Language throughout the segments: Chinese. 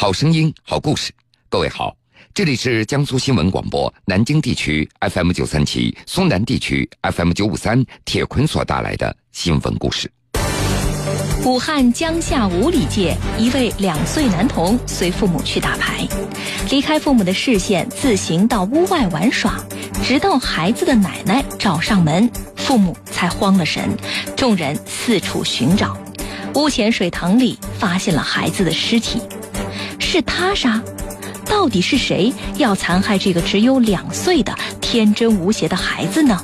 好声音，好故事。各位好，这里是江苏新闻广播南京地区 FM 九三七、松南地区 FM 九五三铁坤所带来的新闻故事。武汉江夏五里界，一位两岁男童随父母去打牌，离开父母的视线，自行到屋外玩耍，直到孩子的奶奶找上门，父母才慌了神。众人四处寻找，屋前水塘里发现了孩子的尸体。是他杀？到底是谁要残害这个只有两岁的天真无邪的孩子呢？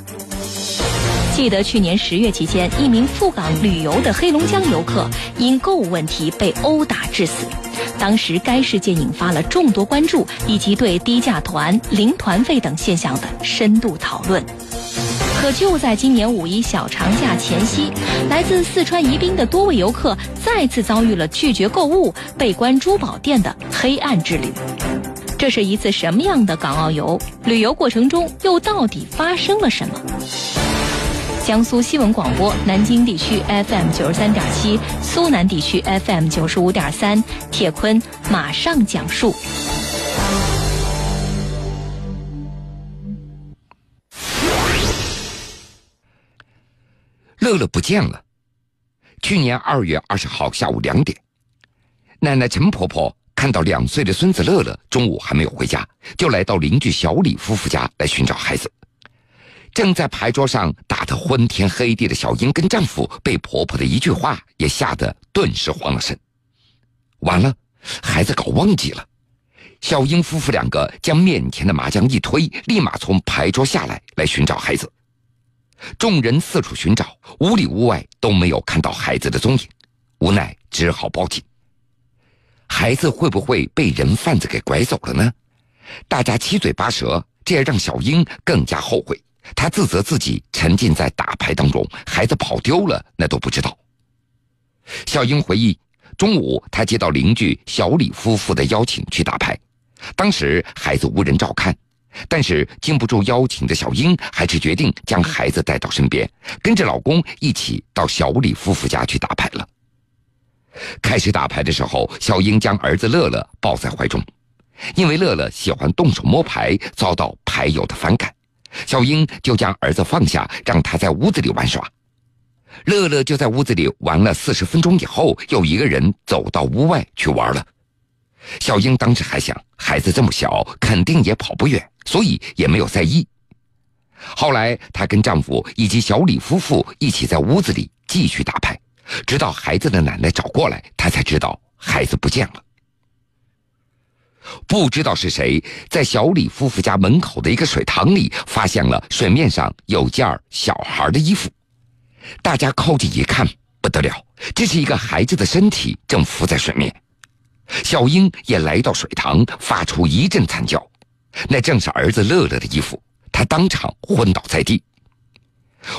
记得去年十月期间，一名赴港旅游的黑龙江游客因购物问题被殴打致死。当时该事件引发了众多关注，以及对低价团、零团费等现象的深度讨论。可就在今年五一小长假前夕，来自四川宜宾的多位游客再次遭遇了拒绝购物、被关珠宝店的黑暗之旅。这是一次什么样的港澳游？旅游过程中又到底发生了什么？江苏新闻广播南京地区 FM 九十三点七，苏南地区 FM 九十五点三，铁坤马上讲述。乐乐不见了。去年二月二十号下午两点，奶奶陈婆婆看到两岁的孙子乐乐中午还没有回家，就来到邻居小李夫妇家来寻找孩子。正在牌桌上打得昏天黑地的小英跟丈夫，被婆婆的一句话也吓得顿时慌了神。完了，孩子搞忘记了。小英夫妇两个将面前的麻将一推，立马从牌桌下来，来寻找孩子。众人四处寻找，屋里屋外都没有看到孩子的踪影，无奈只好报警。孩子会不会被人贩子给拐走了呢？大家七嘴八舌，这让小英更加后悔。她自责自己沉浸在打牌当中，孩子跑丢了那都不知道。小英回忆，中午她接到邻居小李夫妇的邀请去打牌，当时孩子无人照看。但是经不住邀请的小英，还是决定将孩子带到身边，跟着老公一起到小李夫妇家去打牌了。开始打牌的时候，小英将儿子乐乐抱在怀中，因为乐乐喜欢动手摸牌，遭到牌友的反感，小英就将儿子放下，让他在屋子里玩耍。乐乐就在屋子里玩了四十分钟以后，又一个人走到屋外去玩了。小英当时还想，孩子这么小，肯定也跑不远，所以也没有在意。后来，她跟丈夫以及小李夫妇一起在屋子里继续打牌，直到孩子的奶奶找过来，她才知道孩子不见了。不知道是谁在小李夫妇家门口的一个水塘里发现了水面上有件小孩的衣服，大家靠近一看，不得了，这是一个孩子的身体正浮在水面。小英也来到水塘，发出一阵惨叫，那正是儿子乐乐的衣服。他当场昏倒在地。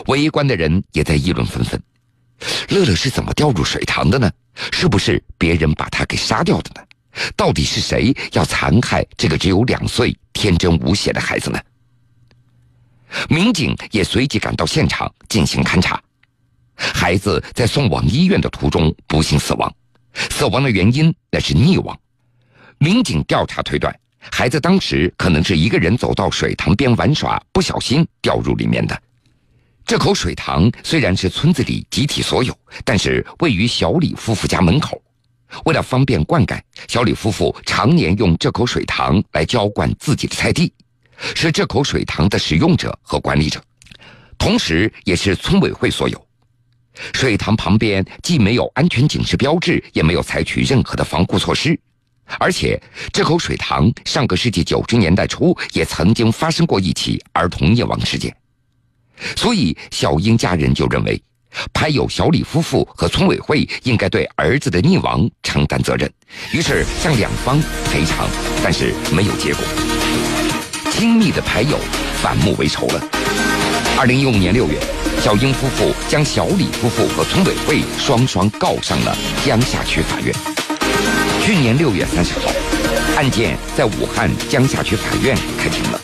围观的人也在议论纷纷：乐乐是怎么掉入水塘的呢？是不是别人把他给杀掉的呢？到底是谁要残害这个只有两岁、天真无邪的孩子呢？民警也随即赶到现场进行勘查。孩子在送往医院的途中不幸死亡。死亡的原因那是溺亡，民警调查推断，孩子当时可能是一个人走到水塘边玩耍，不小心掉入里面的。这口水塘虽然是村子里集体所有，但是位于小李夫妇家门口，为了方便灌溉，小李夫妇常年用这口水塘来浇灌自己的菜地，是这口水塘的使用者和管理者，同时也是村委会所有。水塘旁边既没有安全警示标志，也没有采取任何的防护措施，而且这口水塘上个世纪九十年代初也曾经发生过一起儿童溺亡事件，所以小英家人就认为，牌友小李夫妇和村委会应该对儿子的溺亡承担责任，于是向两方赔偿，但是没有结果，亲密的牌友反目为仇了。二零一五年六月。小英夫妇将小李夫妇和村委会双双告上了江夏区法院。去年六月三十号，案件在武汉江夏区法院开庭了。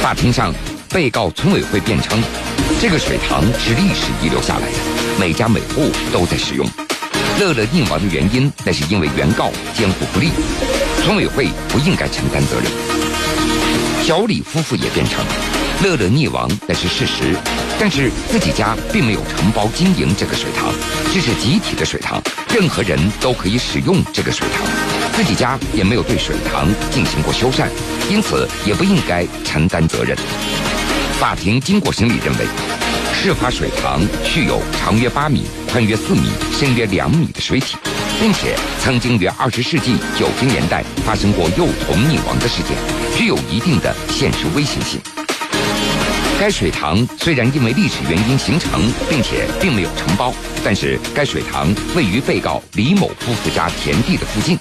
法庭上，被告村委会辩称，这个水塘是历史遗留下来的，每家每户都在使用。乐乐溺亡的原因，那是因为原告监护不力，村委会不应该承担责任。小李夫妇也辩称，乐乐溺亡那是事实，但是自己家并没有承包经营这个水塘，这是集体的水塘，任何人都可以使用这个水塘，自己家也没有对水塘进行过修缮，因此也不应该承担责任。法庭经过审理认为。事发水塘蓄有长约八米、宽约四米、深约两米的水体，并且曾经于二十世纪九十年代发生过幼童溺亡的事件，具有一定的现实危险性。该水塘虽然因为历史原因形成，并且并没有承包，但是该水塘位于被告李某夫妇家田地的附近。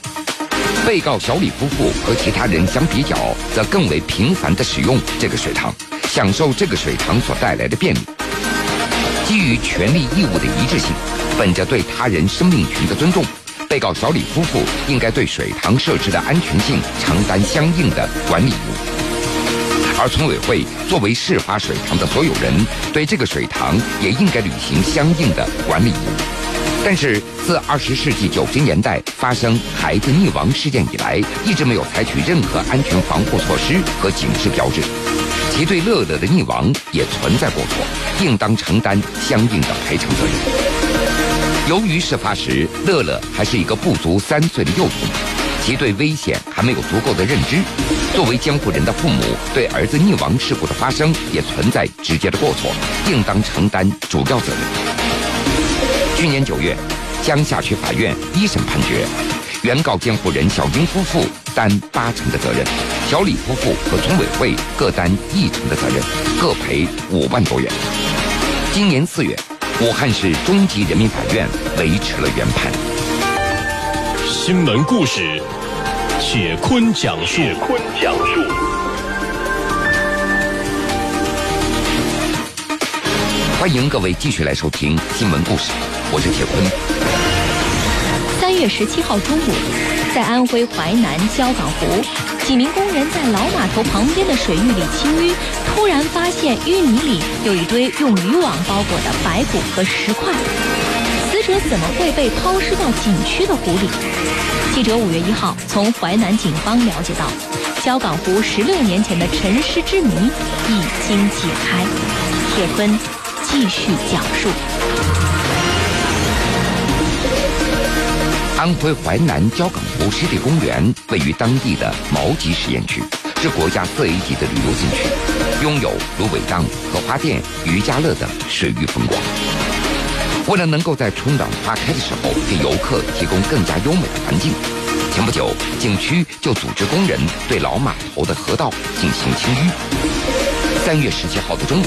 被告小李夫妇和其他人相比较，则更为频繁地使用这个水塘，享受这个水塘所带来的便利。基于权利义务的一致性，本着对他人生命权的尊重，被告小李夫妇应该对水塘设置的安全性承担相应的管理义务，而村委会作为事发水塘的所有人，对这个水塘也应该履行相应的管理义务。但是，自二十世纪九十年代发生孩子溺亡事件以来，一直没有采取任何安全防护措施和警示标志。其对乐乐的溺亡也存在过错，应当承担相应的赔偿责任。由于事发时乐乐还是一个不足三岁的幼童，其对危险还没有足够的认知，作为监护人的父母对儿子溺亡事故的发生也存在直接的过错，应当承担主要责任。去年九月，江夏区法院一审判决。原告监护人小英夫妇担八成的责任，小李夫妇和村委会各担一成的责任，各赔五万多元。今年四月，武汉市中级人民法院维持了原判。新闻故事，铁坤讲述。铁坤讲述。欢迎各位继续来收听新闻故事，我是铁坤。三月十七号中午，在安徽淮南焦岗湖，几名工人在老码头旁边的水域里清淤，突然发现淤泥里有一堆用渔网包裹的白骨和石块。死者怎么会被抛尸到景区的湖里？记者五月一号从淮南警方了解到，焦岗湖十六年前的沉尸之谜已经解开。铁坤继续讲述。安徽淮南焦岗湖湿地公园位于当地的毛集实验区，是国家四 A 级的旅游景区，拥有芦苇荡、荷花店、渔家乐等水域风光。为了能够在春暖花开的时候给游客提供更加优美的环境，前不久景区就组织工人对老码头的河道进行清淤。三月十七号的中午。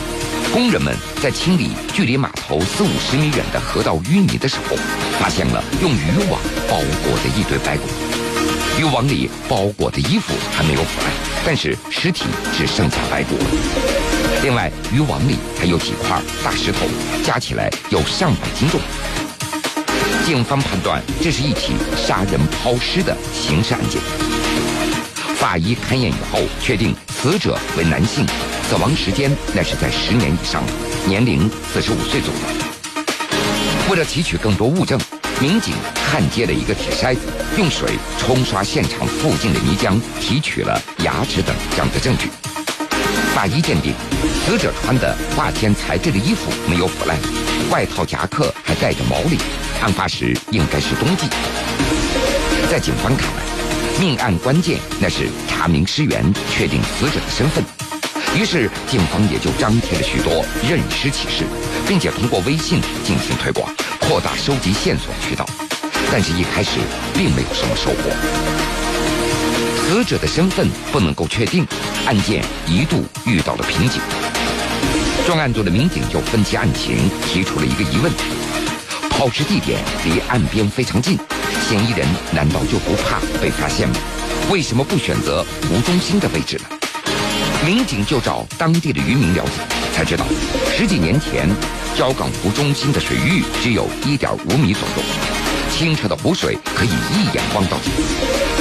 工人们在清理距离码头四五十米远的河道淤泥的时候，发现了用渔网包裹的一堆白骨。渔网里包裹的衣服还没有腐烂，但是尸体只剩下白骨。另外，渔网里还有几块大石头，加起来有上百斤重。警方判断这是一起杀人抛尸的刑事案件。法医勘验以后，确定死者为男性。死亡时间那是在十年以上，年龄四十五岁左右。为了提取更多物证，民警焊接了一个铁筛子，用水冲刷现场附近的泥浆，提取了牙齿等这样的证据。法医鉴定，死者穿的化纤材质的衣服没有腐烂，外套夹克还带着毛领，案发时应该是冬季。在警方看来，命案关键那是查明尸源，确定死者的身份。于是，警方也就张贴了许多认尸启事，并且通过微信进行推广，扩大收集线索渠道。但是，一开始并没有什么收获。死者的身份不能够确定，案件一度遇到了瓶颈。专案组的民警就分析案情，提出了一个疑问：抛尸地点离岸边非常近，嫌疑人难道就不怕被发现吗？为什么不选择湖中心的位置呢？民警就找当地的渔民了解，才知道十几年前焦岗湖中心的水域只有一点五米左右，清澈的湖水可以一眼望到底。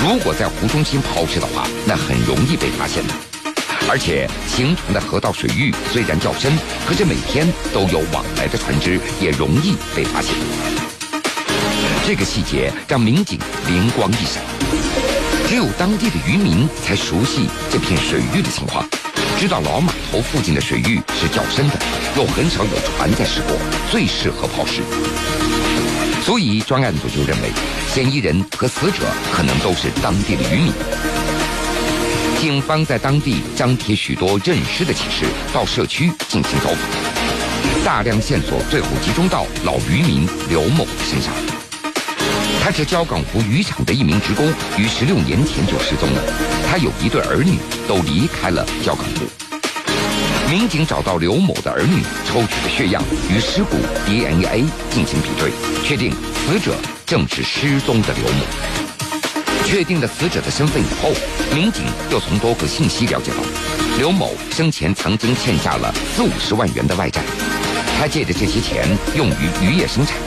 如果在湖中心抛尸的话，那很容易被发现的。而且形成的河道水域虽然较深，可是每天都有往来的船只，也容易被发现。这个细节让民警灵光一闪。只有当地的渔民才熟悉这片水域的情况，知道老码头附近的水域是较深的，又很少有船在驶过，最适合抛尸。所以专案组就认为，嫌疑人和死者可能都是当地的渔民。警方在当地张贴许多认尸的启事，到社区进行走访，大量线索最后集中到老渔民刘某身上。他是焦港湖渔场的一名职工，于十六年前就失踪了。他有一对儿女，都离开了焦港湖。民警找到刘某的儿女，抽取的血样与尸骨 DNA 进行比对，确定死者正是失踪的刘某。确定了死者的身份以后，民警又从多个信息了解到，刘某生前曾经欠下了四五十万元的外债，他借的这些钱用于渔业生产。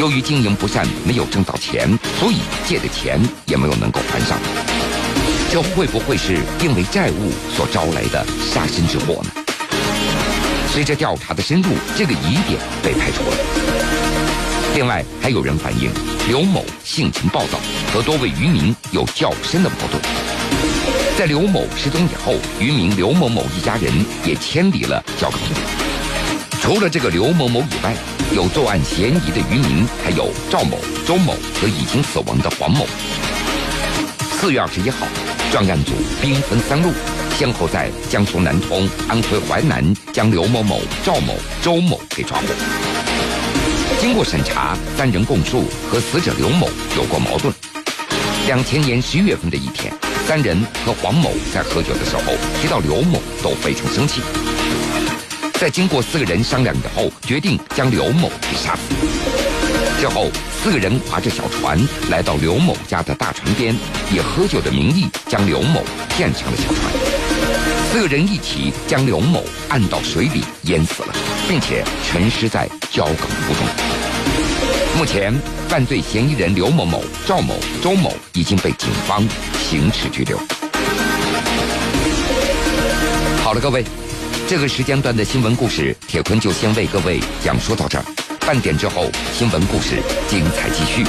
由于经营不善，没有挣到钱，所以借的钱也没有能够还上。这会不会是因为债务所招来的杀身之祸呢？随着调查的深入，这个疑点被排除了。另外，还有人反映刘某性情暴躁，和多位渔民有较深的矛盾。在刘某失踪以后，渔民刘某某一家人也迁离了焦港湖。除了这个刘某某以外，有作案嫌疑的渔民还有赵某、周某和已经死亡的黄某。四月二十一号，专案组兵分三路，先后在江苏南通、安徽淮南将刘某某、赵某、周某给抓获。经过审查，三人供述和死者刘某有过矛盾。两千年十一月份的一天，三人和黄某在喝酒的时候提到刘某，都非常生气。在经过四个人商量以后，决定将刘某给杀死。之后，四个人划着小船来到刘某家的大船边，以喝酒的名义将刘某骗上了小船。四个人一起将刘某按到水里淹死了，并且沉尸在焦港湖中。目前，犯罪嫌疑人刘某某、赵某、周某已经被警方刑事拘留。好了，各位。这个时间段的新闻故事，铁坤就先为各位讲述到这儿。半点之后，新闻故事精彩继续。